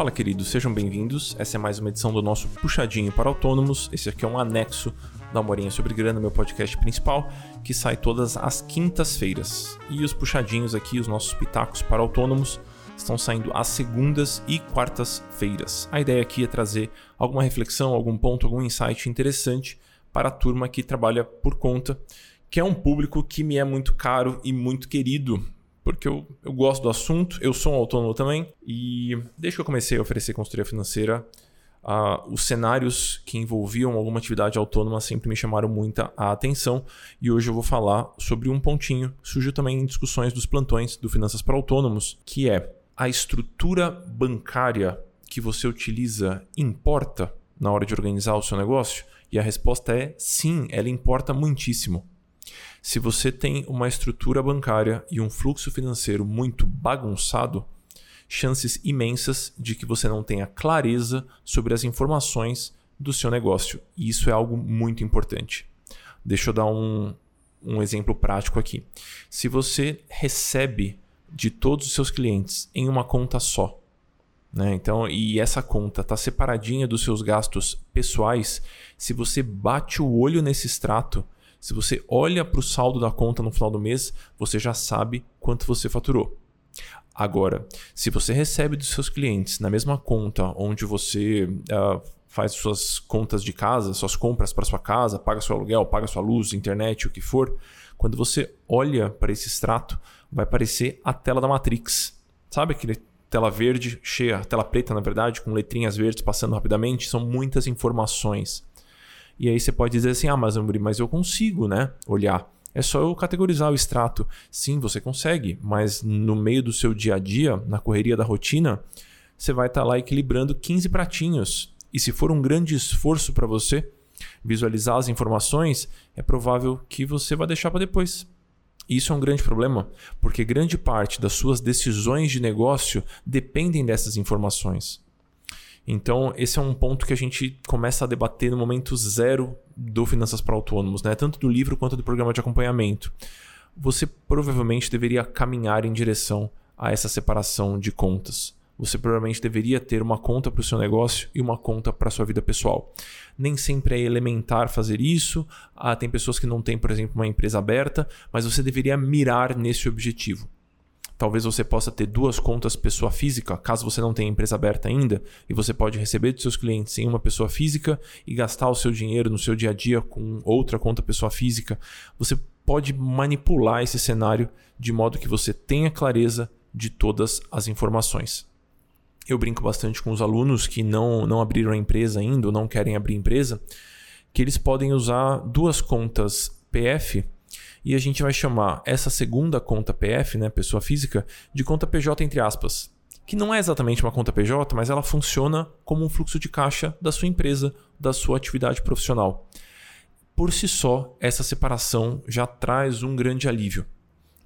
Fala, queridos, sejam bem-vindos. Essa é mais uma edição do nosso Puxadinho para Autônomos. Esse aqui é um anexo da Morinha sobre Grana, meu podcast principal, que sai todas as quintas-feiras. E os puxadinhos aqui, os nossos pitacos para autônomos, estão saindo às segundas e quartas-feiras. A ideia aqui é trazer alguma reflexão, algum ponto, algum insight interessante para a turma que trabalha por conta, que é um público que me é muito caro e muito querido porque eu, eu gosto do assunto, eu sou um autônomo também, e desde que eu comecei a oferecer consultoria financeira, os cenários que envolviam alguma atividade autônoma sempre me chamaram muita a atenção, e hoje eu vou falar sobre um pontinho, surgiu também em discussões dos plantões do Finanças para Autônomos, que é a estrutura bancária que você utiliza importa na hora de organizar o seu negócio? E a resposta é sim, ela importa muitíssimo. Se você tem uma estrutura bancária e um fluxo financeiro muito bagunçado, chances imensas de que você não tenha clareza sobre as informações do seu negócio. E isso é algo muito importante. Deixa eu dar um, um exemplo prático aqui. Se você recebe de todos os seus clientes em uma conta só, né? Então, e essa conta está separadinha dos seus gastos pessoais, se você bate o olho nesse extrato, se você olha para o saldo da conta no final do mês, você já sabe quanto você faturou. Agora, se você recebe dos seus clientes na mesma conta onde você uh, faz suas contas de casa, suas compras para sua casa, paga seu aluguel, paga sua luz, internet, o que for, quando você olha para esse extrato, vai aparecer a tela da Matrix. Sabe aquele tela verde cheia, tela preta na verdade, com letrinhas verdes passando rapidamente? São muitas informações. E aí você pode dizer assim: ah, mas, mas eu consigo né, olhar. É só eu categorizar o extrato. Sim, você consegue, mas no meio do seu dia a dia, na correria da rotina, você vai estar tá lá equilibrando 15 pratinhos. E se for um grande esforço para você visualizar as informações, é provável que você vai deixar para depois. Isso é um grande problema, porque grande parte das suas decisões de negócio dependem dessas informações. Então, esse é um ponto que a gente começa a debater no momento zero do Finanças para Autônomos, né? tanto do livro quanto do programa de acompanhamento. Você provavelmente deveria caminhar em direção a essa separação de contas. Você provavelmente deveria ter uma conta para o seu negócio e uma conta para a sua vida pessoal. Nem sempre é elementar fazer isso. Ah, tem pessoas que não têm, por exemplo, uma empresa aberta, mas você deveria mirar nesse objetivo. Talvez você possa ter duas contas pessoa física, caso você não tenha empresa aberta ainda, e você pode receber dos seus clientes em uma pessoa física e gastar o seu dinheiro no seu dia a dia com outra conta pessoa física. Você pode manipular esse cenário de modo que você tenha clareza de todas as informações. Eu brinco bastante com os alunos que não, não abriram a empresa ainda ou não querem abrir empresa, que eles podem usar duas contas PF e a gente vai chamar essa segunda conta PF, né, pessoa física, de conta PJ entre aspas, que não é exatamente uma conta PJ, mas ela funciona como um fluxo de caixa da sua empresa, da sua atividade profissional. Por si só, essa separação já traz um grande alívio.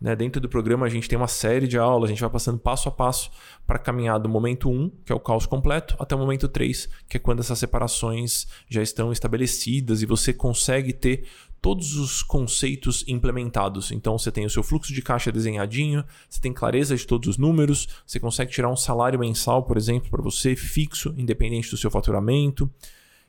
Né? Dentro do programa, a gente tem uma série de aulas, a gente vai passando passo a passo para caminhar do momento 1, que é o caos completo, até o momento 3, que é quando essas separações já estão estabelecidas e você consegue ter todos os conceitos implementados. Então você tem o seu fluxo de caixa desenhadinho, você tem clareza de todos os números, você consegue tirar um salário mensal, por exemplo, para você fixo, independente do seu faturamento.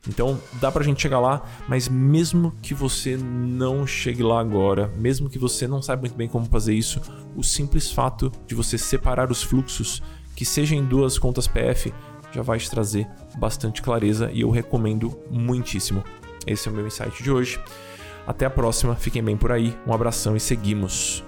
Então dá para a gente chegar lá, mas mesmo que você não chegue lá agora, mesmo que você não saiba muito bem como fazer isso, o simples fato de você separar os fluxos, que sejam em duas contas PF, já vai te trazer bastante clareza e eu recomendo muitíssimo. Esse é o meu insight de hoje. Até a próxima, fiquem bem por aí, um abração e seguimos.